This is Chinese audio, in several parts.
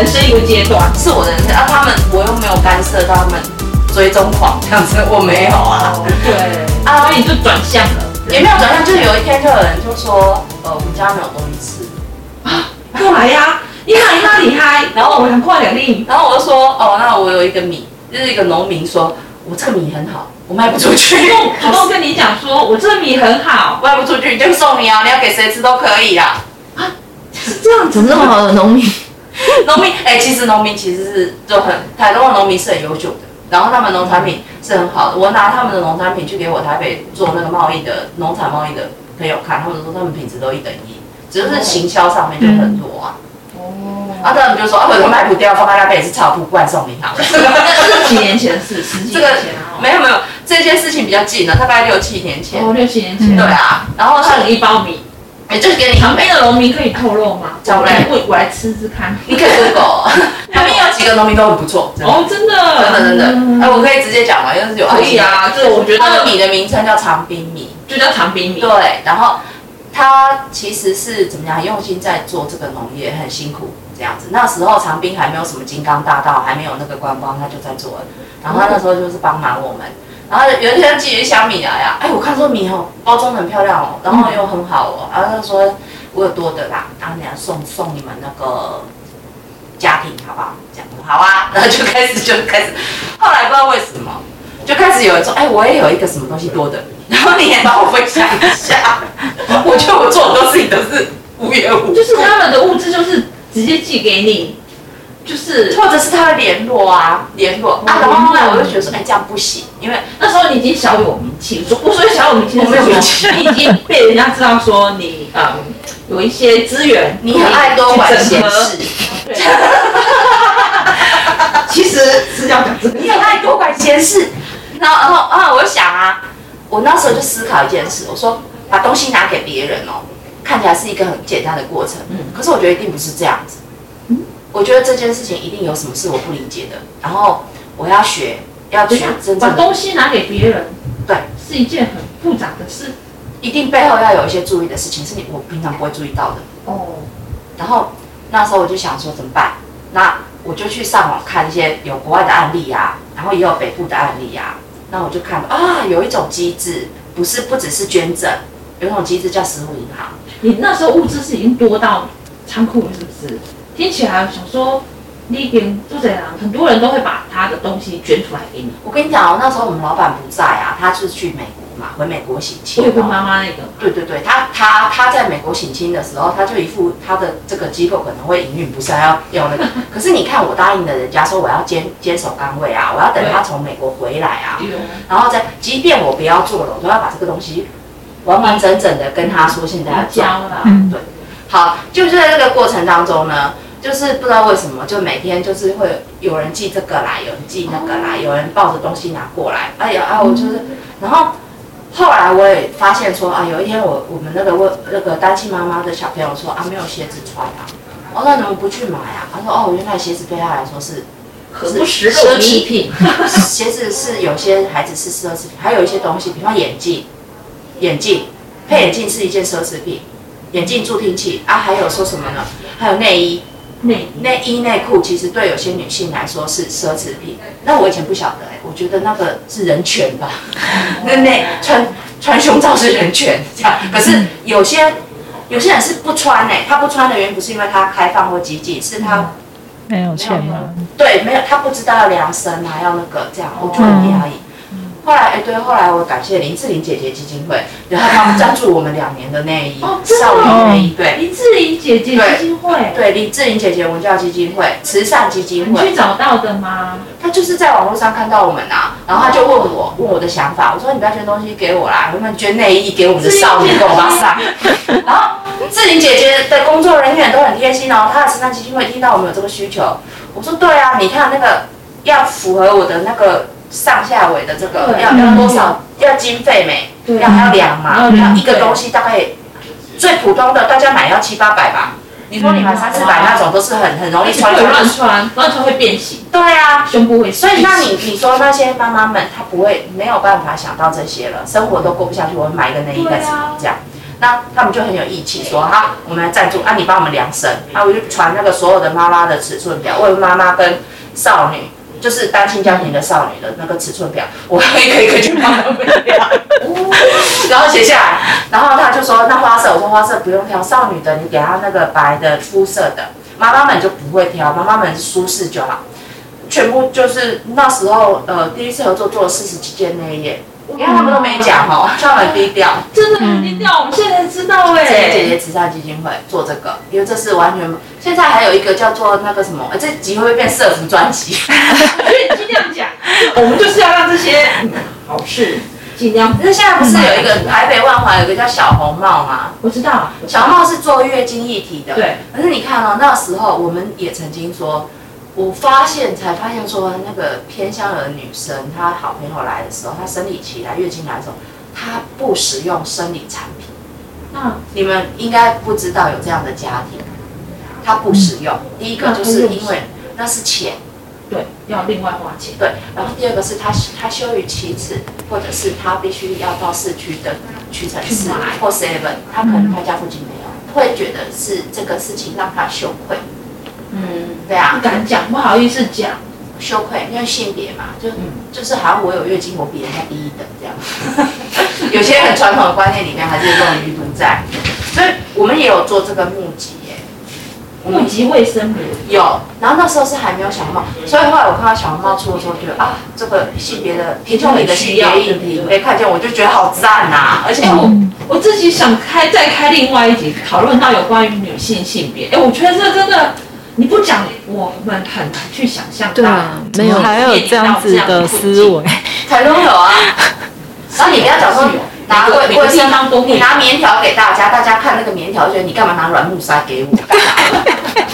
人生一个阶段，是我的人生啊，他们我又没有干涉到他们追踪狂这样子，我没有啊。对，啊。所以你就转向了，也没有转向，就是有一天就有人就说，呃，我们家没有东西吃，过来呀，你哪里哪里嗨，然后我很快点令，然后我就说，哦，那我有一个米，就是一个农民说，我这个米很好，我卖不出去，主动主动跟你讲说，我这米很好，卖不出去就送你啊，你要给谁吃都可以啦。是这样子怎么这么好的农民？农民，哎、其实农民其实是就很台东的农民是很优秀的，然后他们农产品是很好的。我拿他们的农产品去给我台北做那个贸易的农产贸易的朋友看，他们说他们品质都一等一，只是行销上面就很多啊。哦，然后他们就说啊，我都卖不掉，放在那边也是超不惯送你好了。那是几年前的事，十几这个年前啊，没有没有，这件事情比较近了，大概六七年前。哦，六七年前，对，啊，然后他送一包米，也就是给你旁边的农民可以透露吗？讲不来我我来吃吃看。你可以 Google，旁边有几个农民都很不错，哦，真的，真的真的。嗯哎，我可以直接讲吗？因为是有可以啊，这个我觉它的得米的名称叫长滨米。就叫长滨米。对，然后他其实是怎么样，用心在做这个农业，很辛苦这样子。那时候长滨还没有什么金刚大道，还没有那个观光，他就在做了。然后他那时候就是帮忙我们。然后有一天寄一箱米来呀，哎，我看说米哦，包装很漂亮哦，然后又很好哦，然后他说我有多的啦，然后你要送送你们那个家庭好不好？这样好啊，然后就开始就开始，后来不知道为什么。就开始有人说，哎，我也有一个什么东西多的，然后你也帮我分享一下。我觉得我做很多事情都是无缘无故，就是他们的物资就是直接寄给你，就是或者是他的联络啊，联络啊。然后后来我就觉得说，哎，这样不行，因为那时候你已经小有名气，说我说小有名气我没有名 气你已经被人家知道说你嗯有一些资源，你很爱多管闲事，对，其实是要讲这个，你很爱多管闲事。然后，然后啊，我就想啊，我那时候就思考一件事，我说把东西拿给别人哦，看起来是一个很简单的过程，嗯可是我觉得一定不是这样子。我觉得这件事情一定有什么是我不理解的，然后我要学，要学真把东西拿给别人，对，是一件很复杂的事一定背后要有一些注意的事情，是你我平常不会注意到的。哦。然后那时候我就想说怎么办？那我就去上网看一些有国外的案例啊，然后也有北部的案例啊。那我就看到啊，有一种机制，不是不只是捐赠，有一种机制叫食物银行。你那时候物资是已经多到仓库了，是不是？听起来想说，那边做怎样？很多人都会把他的东西捐出来给你。我跟你讲哦，那时候我们老板不在啊，他是去美国嘛，回美国省亲慧慧哦。妈妈那个，对对对，他他他在美国省亲的时候，他就一副他的这个机构可能会营运不善，要要那个。可是你看，我答应了人家说我要坚坚守岗位啊，我要等他从美国回来啊，然后再，即便我不要做了，我都要把这个东西完完整整的跟他说现在要做。交了，嗯对，好，就是在这个过程当中呢，就是不知道为什么，就每天就是会有人寄这个来，有人寄那个来，有人抱着东西拿过来，哎呀啊，我就是，然后后来我也发现说啊，有一天我我们那个问那个单亲妈妈的小朋友说啊，没有鞋子穿啊，我说那你们不去买啊？他说哦，原来鞋子对他来说是可不食奢肉糜。侈品，鞋子是有些孩子是奢侈品，还有一些东西，比方眼镜，眼镜配眼镜是一件奢侈品，眼镜助听器。啊，还有说什么呢？还有内衣，内内衣内裤其实对有些女性来说是奢侈品。那我以前不晓得哎、我觉得那个是人权吧，那内穿穿胸罩是人权这样。可是有些有些人是不穿哎、他不穿的原因不是因为他开放或激进，是他没有钱吗？对，没有，他不知道要量身啊，要那个这样，我就很压抑。后来，哎，对，后来我感谢林志玲姐姐基金会，然后他们赞助我们两年的内衣，哦少哦？女内衣，对。林志玲姐姐基金会，对，林志玲姐姐文教基金会、慈善基金你去，找到的吗？她就是在网络上看到我们啊，然后她就问我，问我的想法，我说你不要捐东西给我啦，能不能捐内衣给我们的少女跟我妈上？然后志玲姐姐的工作人员都很贴心哦，她的慈善基金会听到我们有这个需求，我说对啊，你看那个要符合我的那个上下围的这个要要多少，要经费没？对。要要量嘛，要一个东西大概最普通的大家买要七八百吧。你说你买三四百那种都是很很容易穿会穿乱穿，乱穿会变形，对啊，胸部会。所以那你你说那些妈妈们，她不会没有办法想到这些了，生活都过不下去，我买一个内衣干什么这样？那他们就很有义气，说哈，我们来赞助，啊，你帮我们量身，啊，我就传那个所有的妈妈的尺寸表，为妈妈跟少女，就是单亲家庭的少女的那个尺寸表，我一个一个去帮他们量，然后写下来，然后他就说那花色，我说花色不用挑，少女的你给她那个白的肤色的，妈妈们就不会挑，妈妈们舒适就好。全部就是那时候，呃，第一次合作做了四十几件内衣，因为他们都没讲哦，他们低调，真的很低调，我们现在才知道哎。姐姐姐慈善基金会做这个，因为这是完全。现在还有一个叫做那个什么，这集会不会变社服专辑？所以尽量讲，我们就是要让这些好事尽量。那现在不是有一个台北万华有个叫小红帽吗？我知道，小红帽是做月经议题的。对。可是你看哦，那时候我们也曾经说。我发现才发现说，那个偏向的女生，她好朋友来的时候，她生理期来、月经来的时候，她不使用生理产品。那你们应该不知道有这样的家庭，她不使用。第一个就是因为那是钱，对，要另外花钱。对，然后第二个是她她羞于启齿，或者是她必须要到市区的屈臣氏或 Seven，她可能她家附近没有，会觉得是这个事情让她羞愧。嗯，对啊，不敢讲，不好意思讲，羞愧，因为性别嘛，就就是好像我有月经，我比人家低一等这样。有些很传统的观念里面还是这种余毒在，所以我们也有做这个募集耶，募集卫生棉。有，然后那时候是还没有小红帽，所以后来我看到小红帽出的时候，觉得啊，这个性别的贫穷里的性别议题没看见，我就觉得好赞呐，而且我我自己想开再开另外一集讨论到有关于女性性别，哎，我觉得这真的。你不讲，我们很难去想象。对啊，没有还有这样子的思维，台中有啊。然后你不要讲说拿卫卫生巾，你拿棉条给大家，大家看那个棉条，觉得你干嘛拿软木塞给我？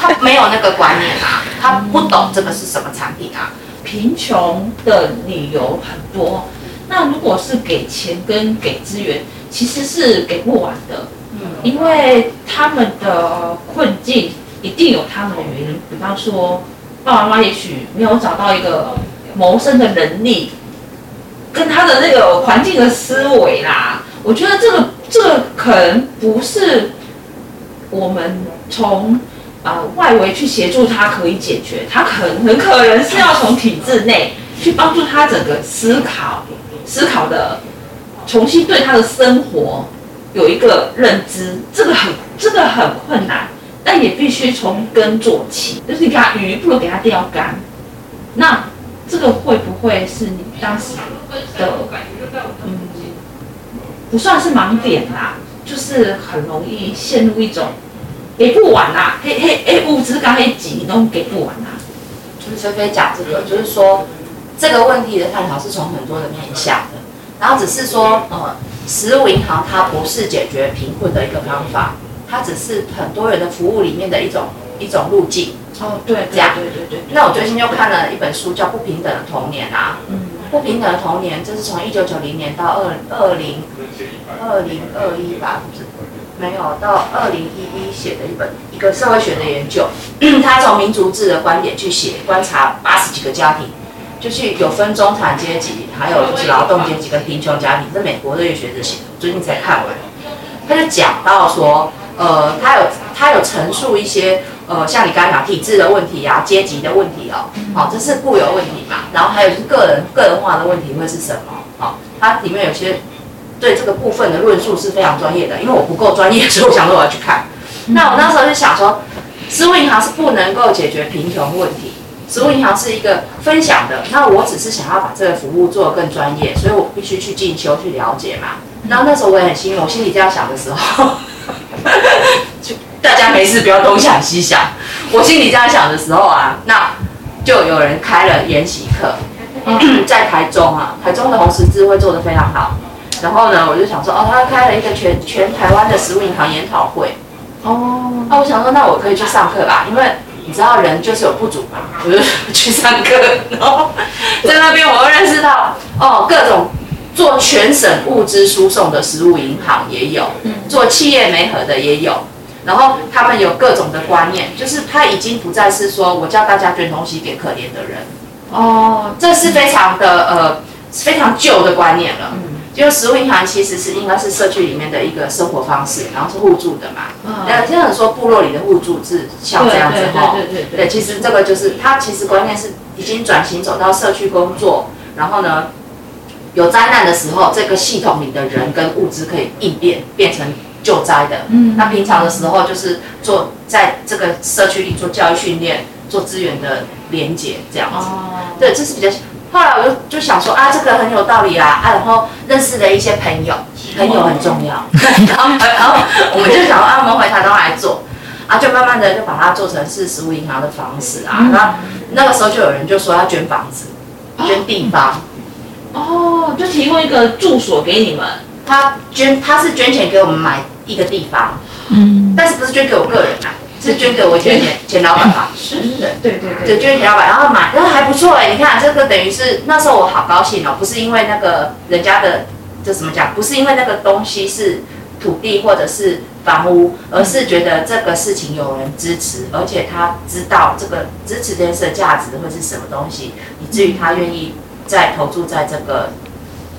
他没有那个观念啊，他不懂这个是什么产品啊。贫穷的理由很多，那如果是给钱跟给资源，其实是给不完的。嗯，因为他们的困境。一定有他们的原因，比方说，爸爸妈妈也许没有找到一个谋生的能力，跟他的那个环境的思维啦。我觉得这个这个可能不是我们从呃外围去协助他可以解决，他可能很可能是要从体制内去帮助他整个思考思考的，重新对他的生活有一个认知，这个很这个很困难。但也必须从根做起，就是你给他鱼，不如给他钓竿。那这个会不会是你当时的嗯，不算是盲点啦，就是很容易陷入一种给不完啦，嘿嘿哎，物资刚一挤你都给不完啦。就是菲菲讲这个，就是说这个问题的探讨是从很多的面向的，然后只是说呃，食物银行它不是解决贫困的一个方法。它只是很多人的服务里面的一种一种路径。哦，对，这样。对对对。那我最近又看了一本书，叫《不平等的童年》啊，嗯，不平等的童年，这是从一九九零年到二二零二零二一吧，不是，没有到二零一一写的一本一个社会学的研究，他从民族志的观点去写，观察八十几个家庭，就是有分中产阶级，还有就是劳动阶级跟贫穷家庭，是美国的学者写的，最近才看完，他就讲到说。呃，他有他有陈述一些呃，像你刚才讲体制的问题啊，阶级的问题哦，好，这是固有问题嘛。然后还有就是个人个人化的问题会是什么？好，它里面有些对这个部分的论述是非常专业的，因为我不够专业，所以我想说我要去看。那我那时候就想说，食物银行是不能够解决贫穷问题，食物银行是一个分享的。那我只是想要把这个服务做得更专业，所以我必须去进修去了解嘛。然后那时候我也很心，我心里这样想的时候。就大家没事不要东想西想，我心里这样想的时候啊，那就有人开了研习课，在台中啊，台中的红十字会做得非常好。然后呢，我就想说，哦，他开了一个全全台湾的食物银行研讨会。哦，那我想说，那我可以去上课吧，因为你知道人就是有不足嘛，我就去上课。然后在那边，我又认识到，哦，各种。做全省物资输送的食物银行也有，做企业媒合的也有，然后他们有各种的观念，就是他已经不再是说我叫大家捐东西给可怜的人，哦，这是非常的呃非常旧的观念了，就食物银行其实是应该是社区里面的一个生活方式，然后是互助的嘛。嗯呃，现在说部落里的互助是像这样子哈。对对对对对，其实这个就是它其实观念是已经转型走到社区工作，然后呢，有灾难的时候，这个系统里的人跟物资可以应变，变成救灾的。嗯那平常的时候就是做在这个社区里做教育训练，做资源的连结这样子。哦，对，这是比较。后来我就就想说啊，这个很有道理啊啊，然后认识了一些朋友，朋友很重要。然后然后我们就想说啊，我们回台东来做，啊，就慢慢的就把它做成是食物银行的方式啊。然后那个时候就有人就说要捐房子，捐地方。哦，就提供一个住所给你们，他捐他是捐钱给我们买一个地方，嗯，但是不是捐给我个人啊，是捐给我前前前老板吧。是。是，对对对。对，捐钱老板，然后买，然后还不错哎，你看这个等于是那时候我好高兴哦，不是因为那个人家的这怎么讲，不是因为那个东西是土地或者是房屋，而是觉得这个事情有人支持，而且他知道这个支持这件事的价值会是什么东西，以至于他愿意再投注在这个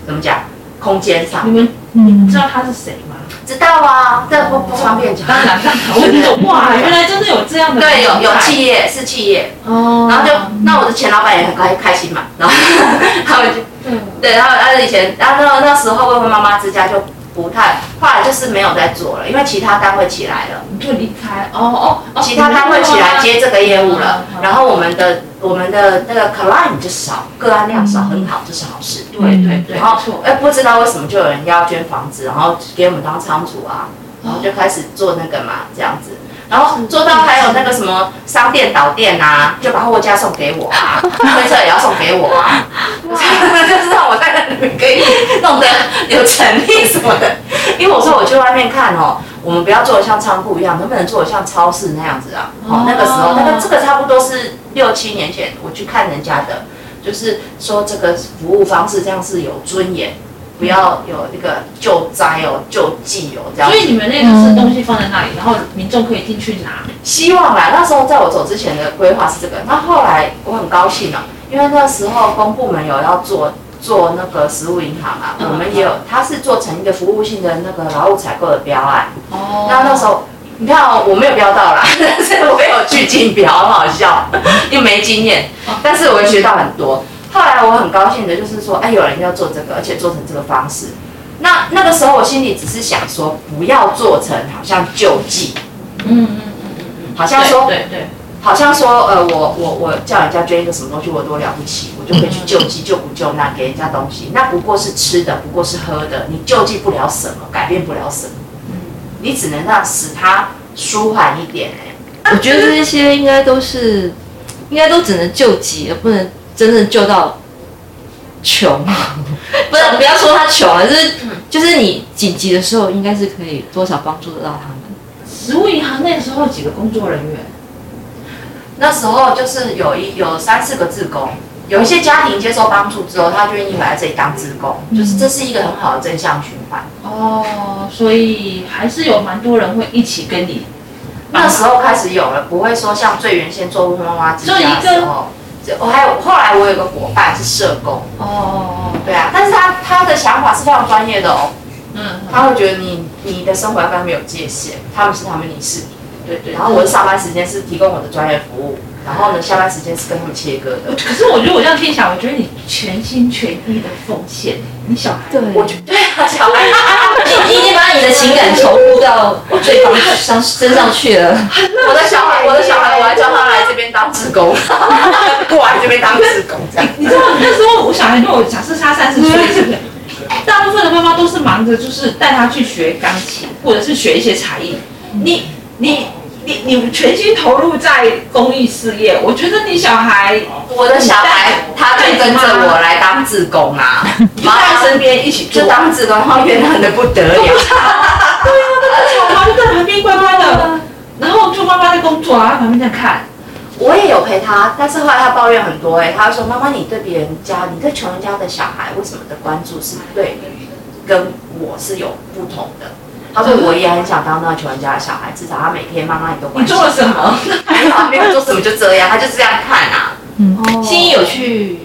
怎么讲空间上你。们你们知道他是谁吗？知道啊，这不不方便讲。当然当然，哇，原来真的有这样的对，有有企业是企业，哦，然后就那我的前老板也很开开心嘛，然后 他们就对对，然后他以前，然后那那时候问问妈妈之家就不太，后来就是没有在做了，因为其他单位起来了，你就离开，哦哦哦，其他单位起来接这个业务了然后我们的我们的那个 client 就少，个案量少，很好，这是好事。对对对，然后哎，不知道为什么就有人要捐房子，然后给我们当仓储啊，然后就开始做那个嘛，这样子。然后做到还有那个什么商店导店啊，就把货架送给我啊，推车也要送给我啊，就是让我在那里面可以弄得有成立什么的。因为我说我去外面看哦，我们不要做的像仓库一样，能不能做的像超市那样子啊？哦，那个时候那个这个差不多是六七年前我去看人家的，就是说这个服务方式这样是有尊严。不要有那个救灾哦、救济哦这样。所以你们那个是东西放在那里，然后民众可以进去拿，希望啦，那时候在我走之前的规划是这个。那后来我很高兴哦，因为那时候公部门有要做做那个食物银行啊，嗯我们也有，它是做成一个服务性的那个劳务采购的标案。哦那那时候你看哦，我没有标到啦，但是我有去竞标，很好笑，又没经验，但是我也学到很多。后来我很高兴的就是说，哎，有人要做这个，而且做成这个方式。那那个时候我心里只是想说，不要做成好像救济，嗯嗯嗯嗯嗯，好像说对对，好像说，呃，我我我叫人家捐一个什么东西，我多了不起，我就可以去救济，救不救那给人家东西，那不过是吃的，不过是喝的，你救济不了什么，改变不了什么，你只能让使它舒缓一点、哎，我觉得这些应该都是，应该都只能救急，而不能真正救到穷。不是不要说他穷了，就是就是你紧急的时候，应该是可以多少帮助得到他们。食物银行那时候有几个工作人员，那时候就是有一有三四个志工，有一些家庭接受帮助之后，他就愿意来这里当志工，就是这是一个很好的正向循环。哦，所以还是有蛮多人会一起跟你，那时候开始有了，不会说像最原先做妈妈之家的时候，就我还有后来我有个伙伴是社工，哦，对啊，但是他他的想法是非常专业的哦，嗯，他会觉得你你的生活要跟他们有界限，他们是他们，你是你，对对，然后我的上班时间是提供我的专业服务，然后呢下班时间是跟他们切割的。可是我觉得我这样听起来，我觉得你全心全意的奉献，你小孩，对我觉得对啊，小孩，你已经把你的情感投入到对方身身上去了。我的小孩，我的小孩，我要叫他来这边当志工，过来这边当志工这样。你知道那时候我小孩，如果假设他三十岁，是不是？大部分的妈妈都是忙着就是带他去学钢琴，或者是学一些才艺。你你你你全心投入在公益事业，我觉得你小孩我的小孩他就跟着我来当志工啊，就在身边一起做就。当志工，然后怨恨的不得了。小孩就在旁边乖乖的，然后就妈妈在工作啊，在旁边在看。我也有陪他，但是后来他抱怨很多哎、他说妈妈，你对别人家，你对穷人家的小孩，为什么的关注是对于跟我是有不同的？他说我也很想当那个穷人家的小孩，至少他每天妈妈也都关心你做了什么？没有啊没有做什么就这样，他就这样看啊。嗯，心怡有去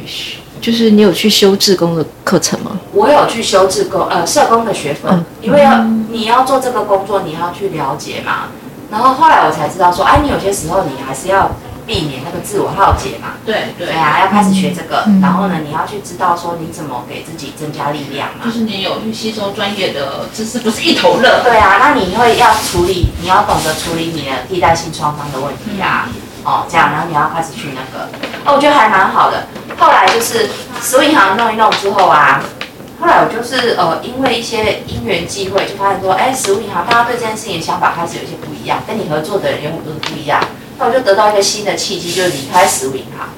就是你有去修志工的课程吗？我有去修志工呃社工的学分，嗯因为要你要做这个工作，你要去了解嘛。然后后来我才知道说，哎，你有些时候你还是要避免那个自我耗竭嘛。对对对啊，要开始学这个，嗯然后呢，你要去知道说你怎么给自己增加力量嘛就。是你有去吸收专业的知识，不是一头热。对啊，那你会要处理，你要懂得处理你的替代性创伤的问题啊。哦，这样，然后你要开始去那个，哦，我觉得还蛮好的。后来就是食物银行弄一弄之后啊，后来我就是呃，因为一些因缘际会，就发现说，哎，食物银行大家对这件事情的想法开始有一些不一样，跟你合作的人有很多的不一样。那我就得到一个新的契机，就是离开食物银行。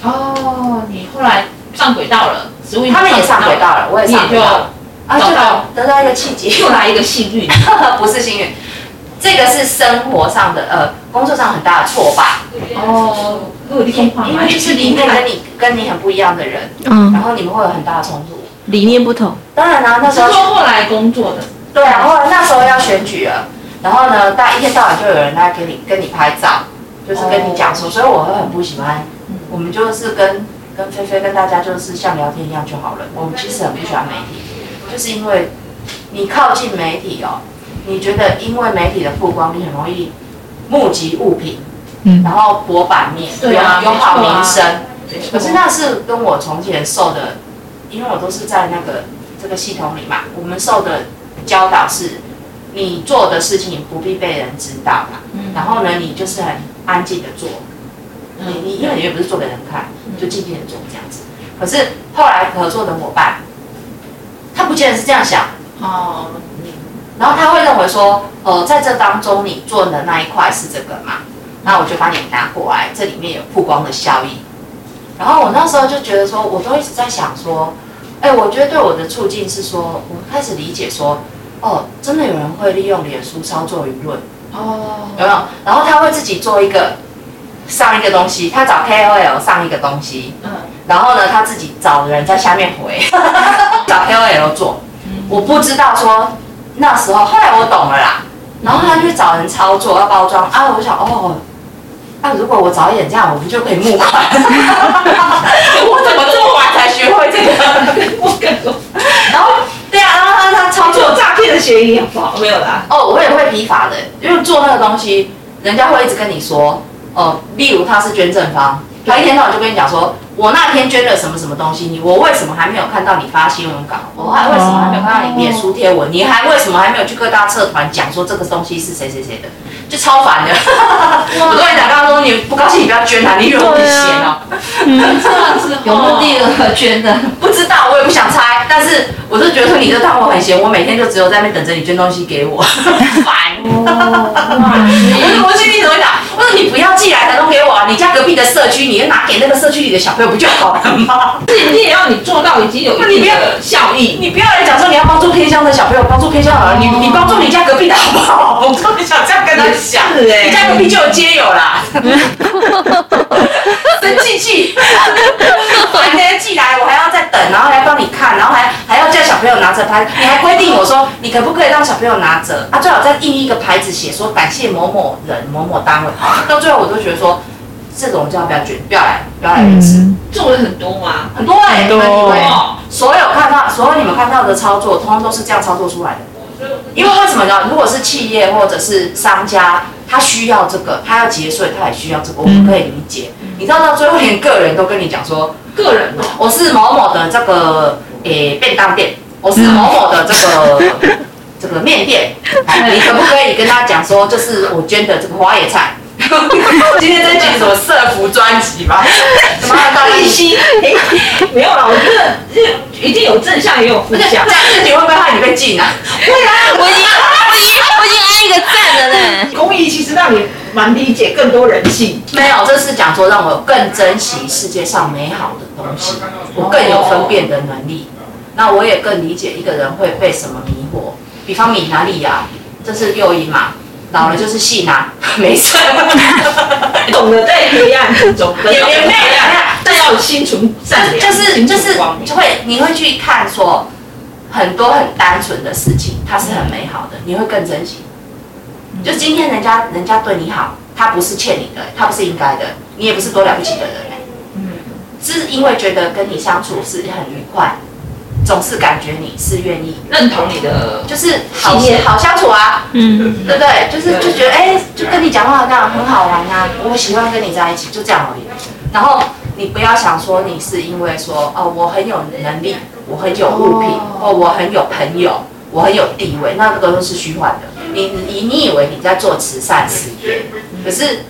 哦，你后来上轨道了，食物银行他们也上轨道了，我也上轨道了，啊，就得到一个契机，又来一个幸运。不是幸运，这个是生活上的呃工作上很大的挫败，哦，因为就是里面跟你跟你很不一样的人，嗯，然后你们会有很大的冲突。理念不同。当然啦、那时是说候后来工作的，对啊，后来那时候要选举了，然后呢，大一天到晚就有人来给你跟你拍照，就是跟你讲说，所以我会很不喜欢，我们就是跟跟菲菲跟大家就是像聊天一样就好了。我们其实很不喜欢媒体，就是因为你靠近媒体哦，你觉得因为媒体的曝光，你很容易募集物品，嗯然后博版面，对啊有有好没错啊名声。没错可是那是跟我从前受的，因为我都是在那个这个系统里嘛，我们受的教导是，你做的事情不必被人知道嘛，嗯。然后呢，你就是很安静的做，你嗯。你因为你又不是做给人看，就静静的做这样子。可是后来合作的伙伴，他不见得是这样想，哦，然后他会认为说，呃，在这当中你做的那一块是这个嘛，那我就把你拿过来，这里面有曝光的效益。然后我那时候就觉得说，我都一直在想说，哎，我觉得对我的促进是说，我开始理解说，哦，真的有人会利用脸书操作舆论，哦，有没有？然后他会自己做一个上一个东西，他找 KOL 上一个东西，嗯，然后呢，他自己找人在下面回，找 KOL 做。我不知道说那时候，后来我懂了啦。然后他去找人操作，要包装啊，我就想哦，那、如果我早一点这样，我不就可以募款？我怎么这么晚才学会这个？我跟你说，然后对啊，然后他他操作做诈骗的嫌疑好不好？没有啦，哦，我也会批发的，因为做那个东西，人家会一直跟你说，哦，例如他是捐赠方，他一天到晚就跟你讲说，我那天捐了什么什么东西，你我为什么还没有看到你发新闻稿？我还为什么还没有看到你脸书贴文？你还为什么还没有去各大社团讲说这个东西是谁谁谁的？就超烦的。我跟你讲，刚刚说你不高兴，你不要捐啊，你以为我很闲哦？这样子有目的的捐的，不知道，我也不想猜，但是我就觉得你就当我很闲，我每天就只有在那边等着你捐东西给我，烦。我说我心里怎么讲？我说你不要寄来台东给我啊！你家隔壁的社区，你就拿给那个社区里的小朋友不就好了吗？你你也要你做到已经有一定的效益，你不要来讲说你要帮助偏乡的小朋友，帮助偏乡的人，你你帮助你家隔壁的好不好？我特别想这样跟他讲，是欸。你家隔壁就有街友啦，生气气，烦的寄来我还要再等，然后还帮你看，然后还还要叫小朋友拿着拍，你还规定我说你可不可以让小朋友拿着？啊？最好再印一个牌子写说感谢某某人某某单位，到最后我都觉得说这种叫不要卷，不要来，不要来认识。做了很多吗，很多哎、很多。对所有看到，所有你们看到的操作，通通都是这样操作出来的。因为为什么呢？如果是企业或者是商家，他需要这个，他要节税，他也需要这个，我们可以理解。你知道到最后连个人都跟你讲说，个人哦，我是某某的这个诶、便当店，我是某某的这个、这个面店，哎你可不可以跟他讲说，这是我捐的这个花野菜？今天在集什么社服专辑吗？什么大一西，没有啦，我觉得一定有正向也有负不是，这样。自己会不会害你被禁啊？会啊我已经我已经我已经按一个赞了呢。公益其实让你蛮理解更多人性，没有，这是讲说让我更珍惜世界上美好的东西，我更有分辨的能力。那我也更理解一个人会被什么迷惑，比方米哪里呀，这是诱因嘛，老了就是戏嘛，没事。懂得在黑暗之中，也也没有但要有心存善良，就是就是就会你会去看说很多很单纯的事情，它是很美好的，你会更珍惜。就今天人家人家对你好，他不是欠你的，他不是应该的，你也不是多了不起的人。嗯，是因为觉得跟你相处是很愉快，总是感觉你是愿意，认同你的，就是好好相处啊，嗯，对不对？就是就觉得哎、就跟你讲话这样很好玩啊，我喜欢跟你在一起，就这样而已。然后你不要想说你是因为说哦我很有能力，我很有物品，哦或我很有朋友，我很有地位，那个都是虚幻的。你你你以为你在做慈善事业，可是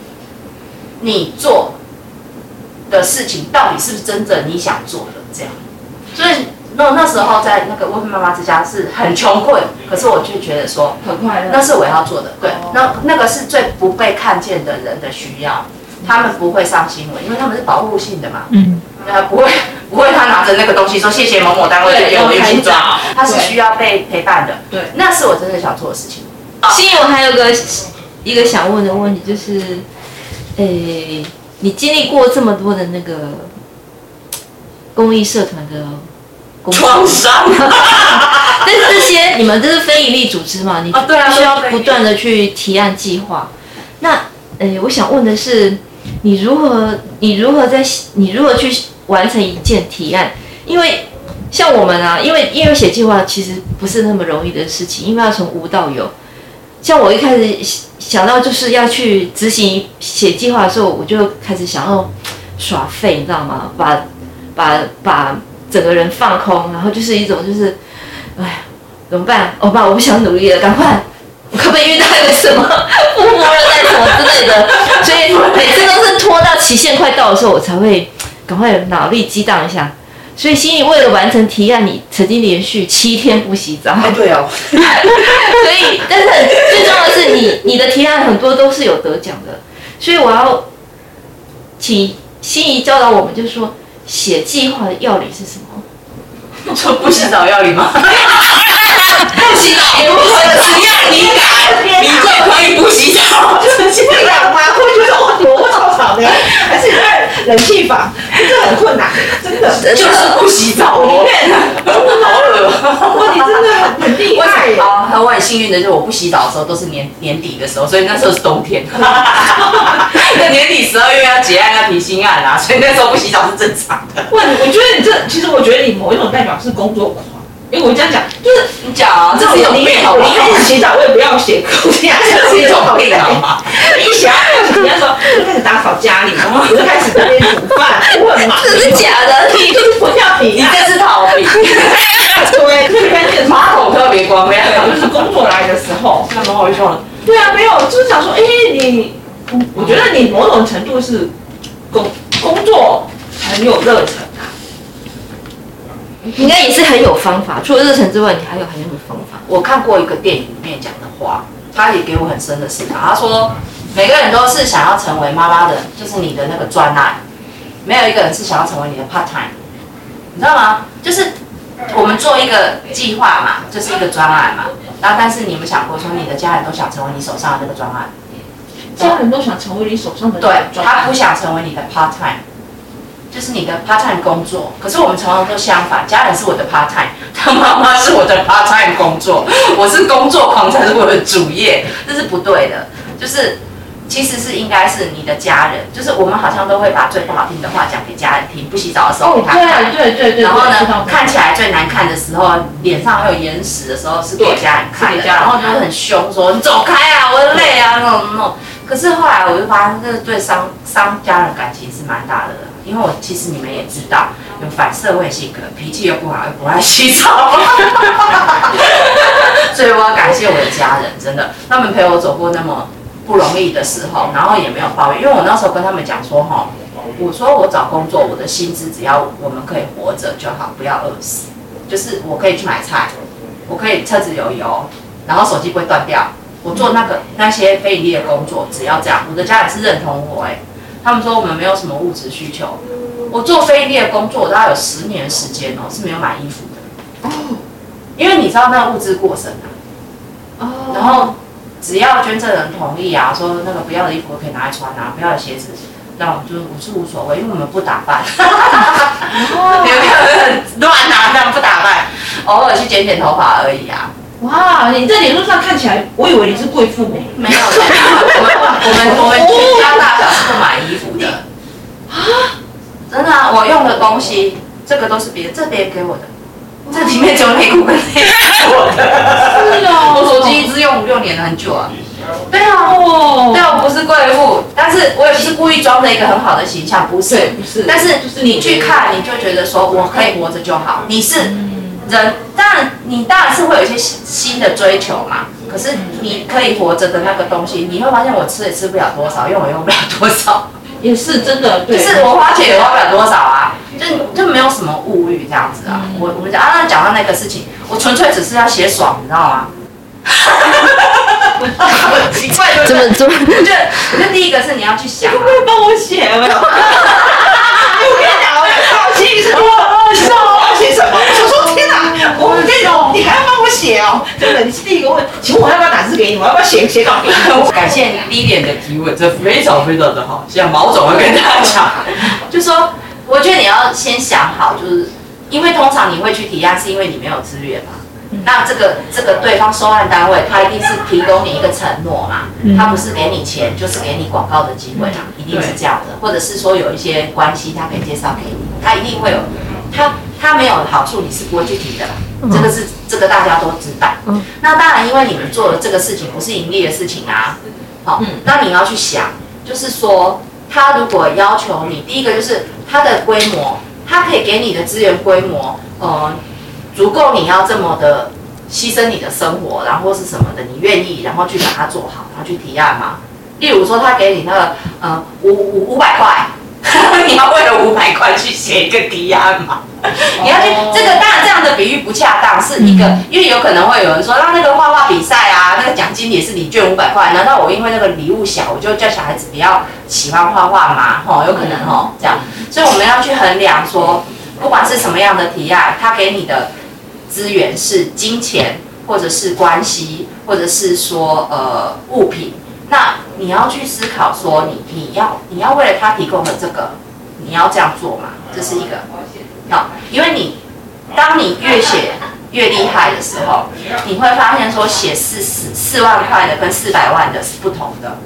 你做的事情到底是不是真正你想做的？这样，所以那那时候在那个温妈妈之家是很穷困，可是我就觉得说。很快乐。那是我要做的，对哦，那那个是最不被看见的人的需要，他们不会上新闻，因为他们是保护性的嘛，嗯，他，不会不会他拿着那个东西说谢谢某某单位就给我运气装，要拍照他是需要被陪伴的，对，那是我真的想做的事情。心怡，我还有个一个想问的问题，就是，诶、你经历过这么多的那个公益社团的工作，伤 但是这些你们这是非营利组织嘛？你需要不断的去提案计划。那，诶、我想问的是，你如何你如何在你如何去完成一件提案？因为像我们啊，因为因为写计划其实不是那么容易的事情，因为要从无到有。像我一开始想到就是要去执行写计划的时候，我就开始想要耍废，你知道吗？把把把整个人放空，然后就是一种就是，哎，怎么办？欧巴，我不想努力了，赶快！我可不可以遇到一个什么富婆二代什么之类的？所以每次都是拖到期限快到的时候，我才会赶快脑力激荡一下。所以心里为了完成提案，你曾经连续七天不洗澡。哎，对哦，所以，但是最重要的是你，你的提案很多都是有得奖的，所以我要请心仪教导我们，就是说写计划的要领是什么？说不洗澡要领吗？不洗澡也不会只要你敢，你就可以不洗澡。就是这样吗？会觉得哦，我不操场的，还是在冷气房，这很困难，真的。就是不洗澡宁，愿，好恶。哇，你真的很很厉害耶！好，那我很幸运的就是我不洗澡的时候都是年年底的时候，所以那时候是冬天。那年底十二月要结案要提新案啊，所以那时候不洗澡是正常的。哇，我觉得你这，其实我觉得你某一种代表是工作狂，因为我这样讲，就是你讲啊，这种我宁病好吗愿我一？开始洗澡，我也不要写工这样，这是一种病好吗？一想要洗，那时候就开始打扫家里，然后我就开始在那边煮饭，我很忙。这是假的，你就是不要提你这是逃避，对，最关键的是马桶特别光亮，就是工作来的时候。蛮好笑的。对啊，没有，就是想说，哎、你，我觉得你某种程度是工工作很有热忱啊。应该也是很有方法。除了热忱之外，你还有很有方法。我看过一个电影里面讲的话，他也给我很深的思考。他说，每个人都是想要成为妈妈的，就是你的那个专案，没有一个人是想要成为你的 part time，你知道吗？就是我们做一个计划嘛，就是一个专案嘛。然后，但是你有没有想过说，你的家人都想成为你手上的那个专案？家人都想成为你手上的对，专他不想成为你的 part time，就是你的 part time 工作。可是我们常常都相反，家人是我的 part time，他 妈妈是我的 part time 工作，我是工作狂才是我的主业，这是不对的。就是其实是应该是你的家人，就是我们好像都会把最不好听的话讲给家人听，不洗澡的时候给他看。对对对对。然后呢，看起来最难看的时候，脸上还有眼屎的时候是给家人看然后就很凶说你走开啊，我累啊那种那种。可是后来我就发现，这个对伤伤家人感情是蛮大的，因为我其实你们也知道，有反社会性格，脾气又不好，又不爱洗澡，所以我要感谢我的家人，真的，他们陪我走过那么不容易的时候，然后也没有抱怨，因为我那时候跟他们讲说哈，我说我找工作，我的薪资只要我们可以活着就好，不要饿死，就是我可以去买菜，我可以车子有油，然后手机不会断掉。我做那个那些非盈利的工作，只要这样，我的家人是认同我哎、他们说我们没有什么物质需求。我做非盈利的工作，我大概有十年的时间哦、是没有买衣服的。因为你知道那个物资过剩啊，哦然后只要捐赠人同意啊，说那个不要的衣服可以拿来穿啊，不要的鞋子，那我们就我是无所谓，因为我们不打扮，你们看乱啊这样不打扮，偶尔去剪剪头发而已啊。哇，你在脸书上看起来，我以为你是贵妇美。没有的，我们我们我们全家大小是不买衣服的。啊，真的啊，我用的东西，这个都是别人，这别人给我的，这里面只有内裤跟内裤。是哦。我手机一直用五六年了，很久啊。对啊，哦。对啊，我不是贵妇，但是我也不是故意装的一个很好的形象，不是，不是但是就是你去看，你就会觉得说我可以活着就好。你是嗯人，当然你当然是会有一些新新的追求嘛。可是你可以活着的那个东西，你会发现我吃也吃不了多少，用也用不了多少，也是真的，就，是我花钱也花不了多少啊，就就没有什么物欲这样子啊。我我们讲啊，讲到那个事情，我纯粹只是要写爽，你知道吗？很 奇怪，对不对？这么怎么我觉得，我觉得第一个是你要去想、啊会不，会帮我写？我 跟你讲，我很好奇是 我知道我要写什么。我说！我跟你讲，你还要帮我写哦？真的，你是第一个问，请问我要不要打字给你？我要不要写写稿给你？感谢 D 点的提问，这非常非常的好。现在毛总会跟大家讲，就说我觉得你要先想好，就是因为通常你会去提案，是因为你没有资源嘛。那这个这个对方收案单位，他一定是提供你一个承诺嘛，他不是给你钱，就是给你广告的机会嘛，一定是这样的，或者是说有一些关系，他可以介绍给你，他一定会有，他他没有好处，你是不会去提的啦，这个是这个大家都知道。那当然，因为你们做的这个事情不是盈利的事情啊，好，那你要去想，就是说，他如果要求你，第一个就是它的规模，它可以给你的资源规模，呃，足够你要这么的牺牲你的生活，然后是什么的，你愿意，然后去把它做好，然后去提案吗？例如说，他给你那个呃五五五百块，你要为了五百块去写一个提案吗？你要去这个当然这样的比喻不恰当，是一个，因为有可能会有人说，那那个画画比赛啊，那个奖金也是你捐五百块，难道我因为那个礼物小，我就叫小孩子不要喜欢画画吗？吼，有可能吼这样，所以我们要去衡量说，不管是什么样的提案，他给你的资源是金钱，或者是关系，或者是说呃物品，那你要去思考说你你要你要为了他提供的这个，你要这样做嘛？这是一个。好，因为你当你越写越厉害的时候，你会发现说写四四四万块的跟四百万的是不同的，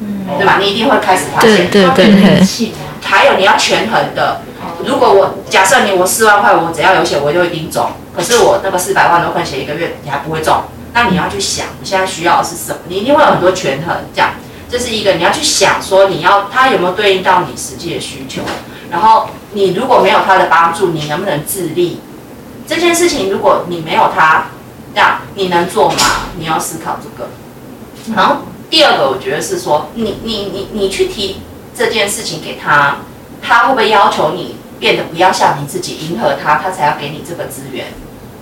嗯对吧？你一定会开始发现。对对，对还有你要权衡的，如果我假设你我四万块，我只要有写我就一定中，可是我那个四百万我可能写一个月你还不会中，那你要去想你现在需要的是什么，你一定会有很多权衡，这样这是一个你要去想说你要它有没有对应到你实际的需求，然后你如果没有它的帮助，你能不能自立？这件事情如果你没有它，这样你能做吗？你要思考这个。然后第二个，我觉得是说，你你你你去提这件事情给他，他会不会要求你变得不要像你自己迎合他，他才要给你这个资源？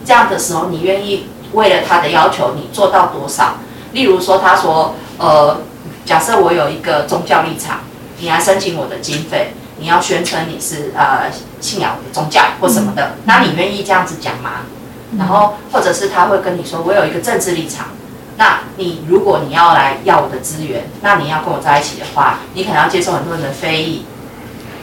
这样的时候，你愿意为了他的要求，你做到多少？例如说，他说，呃，假设我有一个宗教立场，你来申请我的经费，你要宣称你是呃信仰宗教或什么的，那你愿意这样子讲吗？然后或者是他会跟你说，我有一个政治立场。那你如果你要来要我的资源，那你要跟我在一起的话，你可能要接受很多人的非议。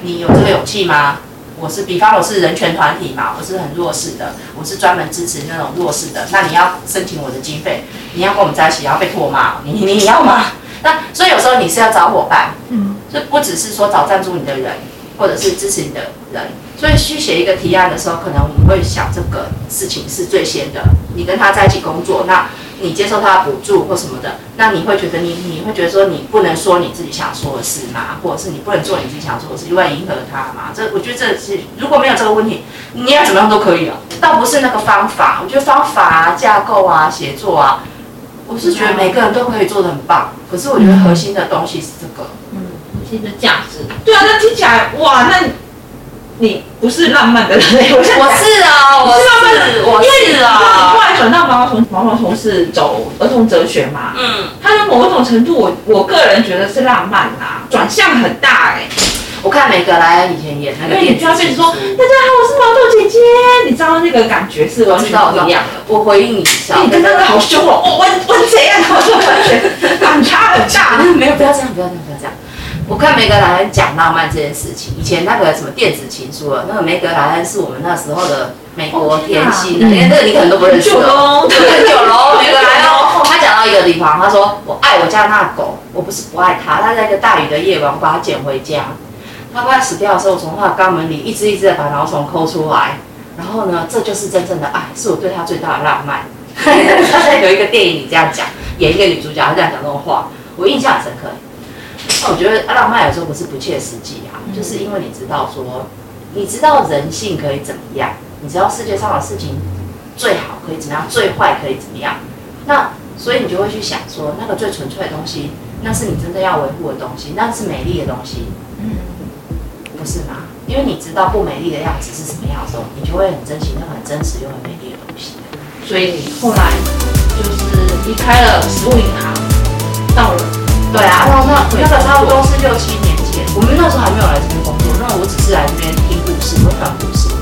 你有这个勇气吗？我是，比方我是人权团体嘛，我是很弱势的，我是专门支持那种弱势的。那你要申请我的经费，你要跟我们在一起，然后被唾骂，你你你要吗？那所以有时候你是要找伙伴，嗯，所以不只是说找赞助你的人，或者是支持你的人。所以去写一个提案的时候，可能我们会想这个事情是最先的。你跟他在一起工作，那你接受他的补助或什么的，那你会觉得你你会觉得说你不能说你自己想说的事吗？或者是你不能做你自己想做的事，因为迎合他嘛？这我觉得这是如果没有这个问题，你要怎么样都可以啊。倒不是那个方法，我觉得方法啊、架构啊、写作啊，我是觉得每个人都可以做的很棒。可是我觉得核心的东西是这个嗯。新的价值，对啊，那听起来哇，那你不是浪漫的人，我现在我是啊，我是浪漫的，我是后啊，来转到毛毛虫，毛毛虫是走儿童哲学嘛，嗯。它的某种程度我，我个人觉得是浪漫啦，转向很大哎、我看梅格莱恩以前演那个电就要跟你说，大家好，我是毛豆姐姐，你知道那个感觉是完全不一样的。我回应你一下，你真的好凶哦！我我我怎样？我就完全反差很大。没有，不要这样，不要这样，不要这样。我看梅格莱恩讲浪漫这件事情，以前那个什么电子情书了，那个梅格莱恩是我们那时候的美国甜心，哦天哪因为这个你可能都不认识九哦。龙，对，九龙梅格莱恩，他讲到一个地方，他说我爱我家那狗，我不是不爱它，它在一个大雨的夜晚，我把它捡回家。他快死掉的时候，我从他的肛门里一只一只的把毛虫抠出来，然后呢，这就是真正的爱，是我对他最大的浪漫。有一个电影里这样讲，演一个女主角，她这样讲这种话，我印象很深刻。那我觉得浪漫有时候不是不切实际啊，就是因为你知道说，你知道人性可以怎么样，你知道世界上的事情最好可以怎么样，最坏可以怎么样，那所以你就会去想说，那个最纯粹的东西，那是你真正要维护的东西，那是美丽的东西，嗯，不是吗？因为你知道不美丽的样子是什么样的时候，你就会很珍惜那个很真实又很美丽的东西。所以你后来就是离开了食物银行，到了对啊，那那那个差不多是六七年前，我们那时候还没有来这边工作，那我只是来这边听故事，分享故事。